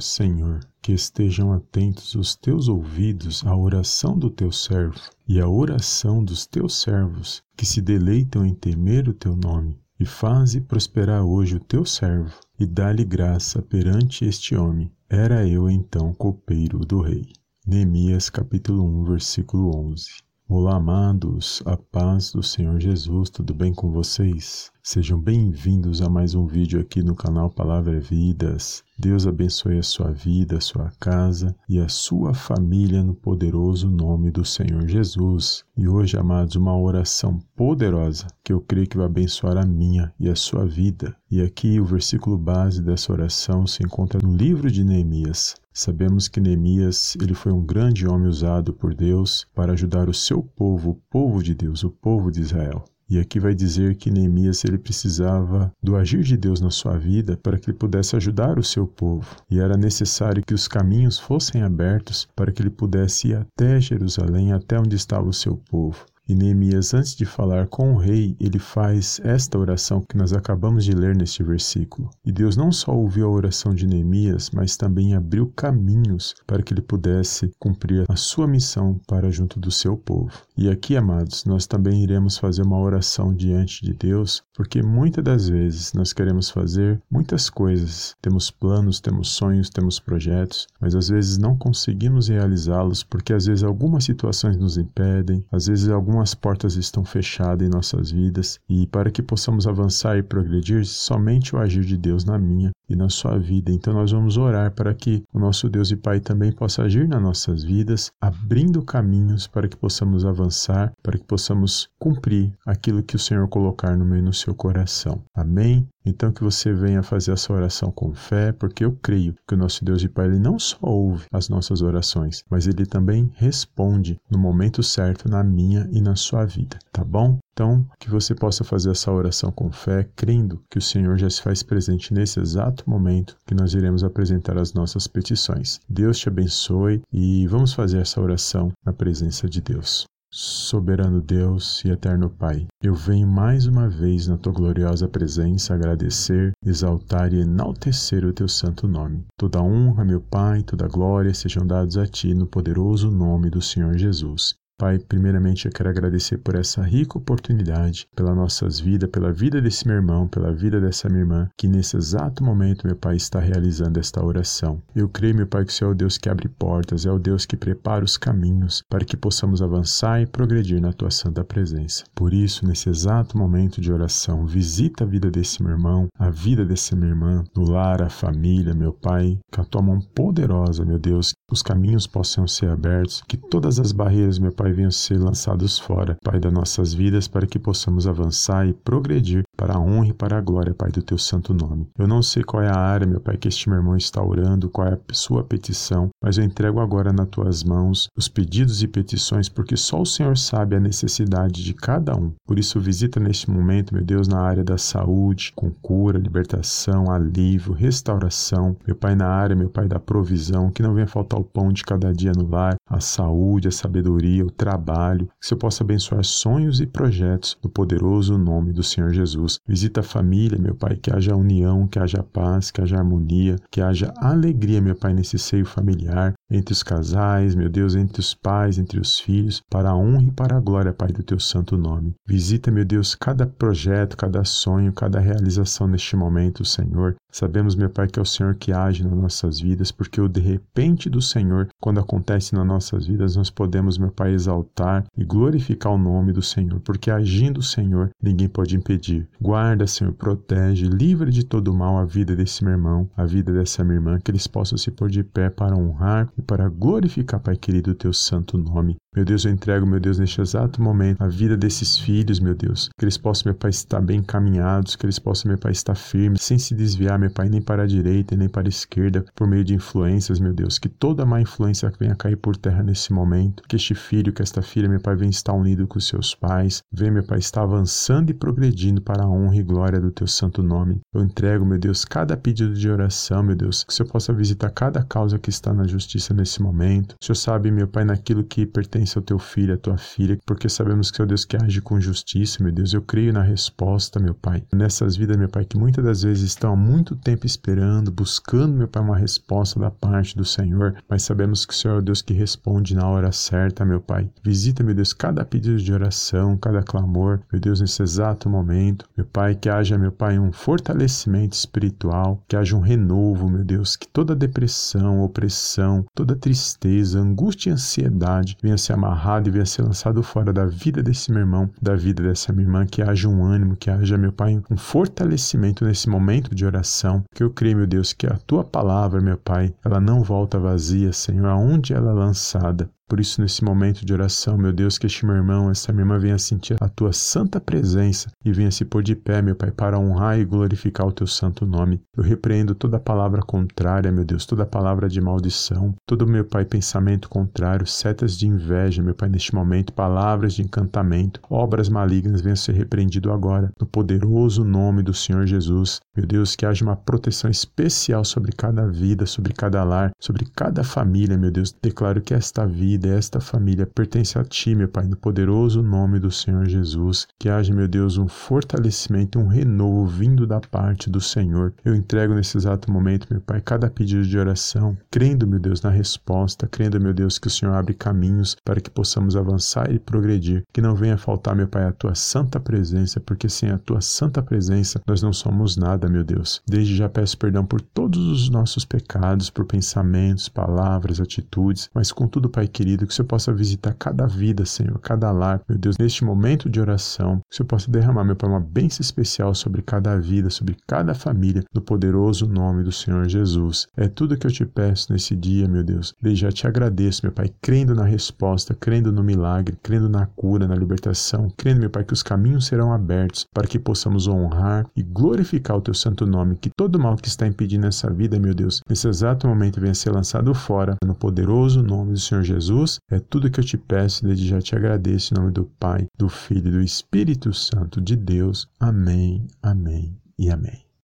Senhor, que estejam atentos os teus ouvidos à oração do teu servo e à oração dos teus servos, que se deleitam em temer o teu nome. E faze prosperar hoje o teu servo, e dá-lhe graça perante este homem. Era eu então copeiro do rei. Neemias capítulo 1, versículo 11. Olá, amados, a paz do Senhor Jesus, tudo bem com vocês? Sejam bem-vindos a mais um vídeo aqui no canal Palavra Vidas. Deus abençoe a sua vida, a sua casa e a sua família no poderoso nome do Senhor Jesus. E hoje, amados, uma oração poderosa que eu creio que vai abençoar a minha e a sua vida. E aqui o versículo base dessa oração se encontra no livro de Neemias. Sabemos que Neemias ele foi um grande homem usado por Deus para ajudar o seu povo, o povo de Deus, o povo de Israel. E aqui vai dizer que Neemias ele precisava do agir de Deus na sua vida para que ele pudesse ajudar o seu povo. E era necessário que os caminhos fossem abertos para que ele pudesse ir até Jerusalém, até onde estava o seu povo. E Neemias, antes de falar com o rei, ele faz esta oração que nós acabamos de ler neste versículo. E Deus não só ouviu a oração de Neemias, mas também abriu caminhos para que ele pudesse cumprir a sua missão para junto do seu povo. E aqui, amados, nós também iremos fazer uma oração diante de Deus, porque muitas das vezes nós queremos fazer muitas coisas. Temos planos, temos sonhos, temos projetos, mas às vezes não conseguimos realizá-los porque às vezes algumas situações nos impedem, às vezes algumas algumas portas estão fechadas em nossas vidas e para que possamos avançar e progredir, somente o agir de Deus na minha e na sua vida. Então nós vamos orar para que o nosso Deus e Pai também possa agir nas nossas vidas, abrindo caminhos para que possamos avançar, para que possamos cumprir aquilo que o Senhor colocar no meio no seu coração. Amém. Então que você venha fazer essa oração com fé, porque eu creio que o nosso Deus e Pai ele não só ouve as nossas orações, mas ele também responde no momento certo na minha e na sua vida, tá bom? Então, que você possa fazer essa oração com fé, crendo que o Senhor já se faz presente nesse exato momento que nós iremos apresentar as nossas petições. Deus te abençoe e vamos fazer essa oração na presença de Deus. Soberano Deus e eterno Pai, eu venho mais uma vez na tua gloriosa presença agradecer, exaltar e enaltecer o teu santo nome. Toda honra, meu Pai, toda glória sejam dados a ti no poderoso nome do Senhor Jesus. Pai, primeiramente eu quero agradecer por essa rica oportunidade, pela nossas vidas, pela vida desse meu irmão, pela vida dessa minha irmã, que nesse exato momento, meu Pai, está realizando esta oração. Eu creio, meu Pai, que o Senhor é o Deus que abre portas, é o Deus que prepara os caminhos para que possamos avançar e progredir na Tua santa presença. Por isso, nesse exato momento de oração, visita a vida desse meu irmão, a vida dessa minha irmã, no lar, a família, meu Pai, com a Tua mão poderosa, meu Deus, os caminhos possam ser abertos, que todas as barreiras, meu Pai, venham ser lançados fora, Pai, das nossas vidas, para que possamos avançar e progredir para a honra e para a glória, Pai, do teu santo nome. Eu não sei qual é a área, meu Pai, que este meu irmão está orando, qual é a sua petição, mas eu entrego agora nas tuas mãos os pedidos e petições, porque só o Senhor sabe a necessidade de cada um. Por isso, visita neste momento, meu Deus, na área da saúde, com cura, libertação, alívio, restauração. Meu Pai, na área, meu Pai, da provisão, que não venha faltar o pão de cada dia no lar, a saúde, a sabedoria, o trabalho, que você possa abençoar sonhos e projetos no poderoso nome do Senhor Jesus. Visita a família, meu Pai, que haja união, que haja paz, que haja harmonia, que haja alegria, meu Pai, nesse seio familiar, entre os casais, meu Deus, entre os pais, entre os filhos, para a honra e para a glória, Pai, do teu santo nome. Visita, meu Deus, cada projeto, cada sonho, cada realização neste momento, Senhor. Sabemos, meu Pai, que é o Senhor que age nas nossas vidas, porque o de repente do Senhor, quando acontece nas nossas vidas, nós podemos, meu Pai, exaltar e glorificar o nome do Senhor, porque agindo o Senhor, ninguém pode impedir. Guarda, Senhor, protege, livra de todo mal a vida desse meu irmão, a vida dessa minha irmã, que eles possam se pôr de pé para honrar e para glorificar, Pai querido, o teu santo nome. Meu Deus, eu entrego, meu Deus, neste exato momento, a vida desses filhos, meu Deus, que eles possam, meu Pai, estar bem encaminhados, que eles possam, meu Pai, estar firmes, sem se desviar, meu Pai, nem para a direita, nem para a esquerda, por meio de influências, meu Deus, que toda má influência venha cair por terra nesse momento, que este filho, que esta filha, meu Pai, venha estar unido com seus pais, venha, meu Pai, estar avançando e progredindo para a honra e glória do teu santo nome. Eu entrego, meu Deus, cada pedido de oração, meu Deus, que o Senhor possa visitar cada causa que está na justiça nesse momento. O Senhor sabe, meu Pai, naquilo que pertence ao teu filho, à tua filha, porque sabemos que o Deus que age com justiça, meu Deus. Eu creio na resposta, meu Pai. Nessas vidas, meu Pai, que muitas das vezes estão há muito muito tempo esperando, buscando, meu Pai, uma resposta da parte do Senhor, mas sabemos que o Senhor é o Deus que responde na hora certa, meu Pai. Visita, meu Deus, cada pedido de oração, cada clamor, meu Deus, nesse exato momento. Meu Pai, que haja, meu Pai, um fortalecimento espiritual, que haja um renovo, meu Deus, que toda depressão, opressão, toda tristeza, angústia e ansiedade venha ser amarrada e venha ser lançado fora da vida desse meu irmão, da vida dessa minha irmã, que haja um ânimo, que haja, meu Pai, um fortalecimento nesse momento de oração, que eu creio, meu Deus, que a tua palavra, meu Pai, ela não volta vazia, Senhor, aonde ela é lançada, por isso, nesse momento de oração, meu Deus, que este meu irmão, essa minha irmã venha sentir a tua santa presença e venha se pôr de pé, meu Pai, para honrar e glorificar o teu santo nome. Eu repreendo toda palavra contrária, meu Deus, toda palavra de maldição, todo, meu Pai, pensamento contrário, setas de inveja, meu Pai, neste momento, palavras de encantamento, obras malignas venham ser repreendido agora, no poderoso nome do Senhor Jesus. Meu Deus, que haja uma proteção especial sobre cada vida, sobre cada lar, sobre cada família, meu Deus. Declaro que esta vida desta família pertence a Ti, meu Pai, no poderoso nome do Senhor Jesus. Que haja, meu Deus, um fortalecimento, um renovo vindo da parte do Senhor. Eu entrego nesse exato momento, meu Pai, cada pedido de oração, crendo, meu Deus, na resposta, crendo, meu Deus, que o Senhor abre caminhos para que possamos avançar e progredir. Que não venha faltar, meu Pai, a Tua santa presença, porque sem a Tua santa presença nós não somos nada, meu Deus. Desde já peço perdão por todos os nossos pecados, por pensamentos, palavras, atitudes, mas contudo, Pai querido, que o Senhor possa visitar cada vida, Senhor, cada lar, meu Deus, neste momento de oração, que o Senhor possa derramar, meu Pai, uma bênção especial sobre cada vida, sobre cada família, no poderoso nome do Senhor Jesus. É tudo que eu te peço nesse dia, meu Deus. Desde já te agradeço, meu Pai, crendo na resposta, crendo no milagre, crendo na cura, na libertação, crendo, meu Pai, que os caminhos serão abertos para que possamos honrar e glorificar o teu santo nome, que todo mal que está impedindo essa vida, meu Deus, nesse exato momento venha ser lançado fora, no poderoso nome do Senhor Jesus. Jesus, é tudo que eu te peço, desde já te agradeço em nome do Pai, do Filho e do Espírito Santo de Deus. Amém, amém e amém.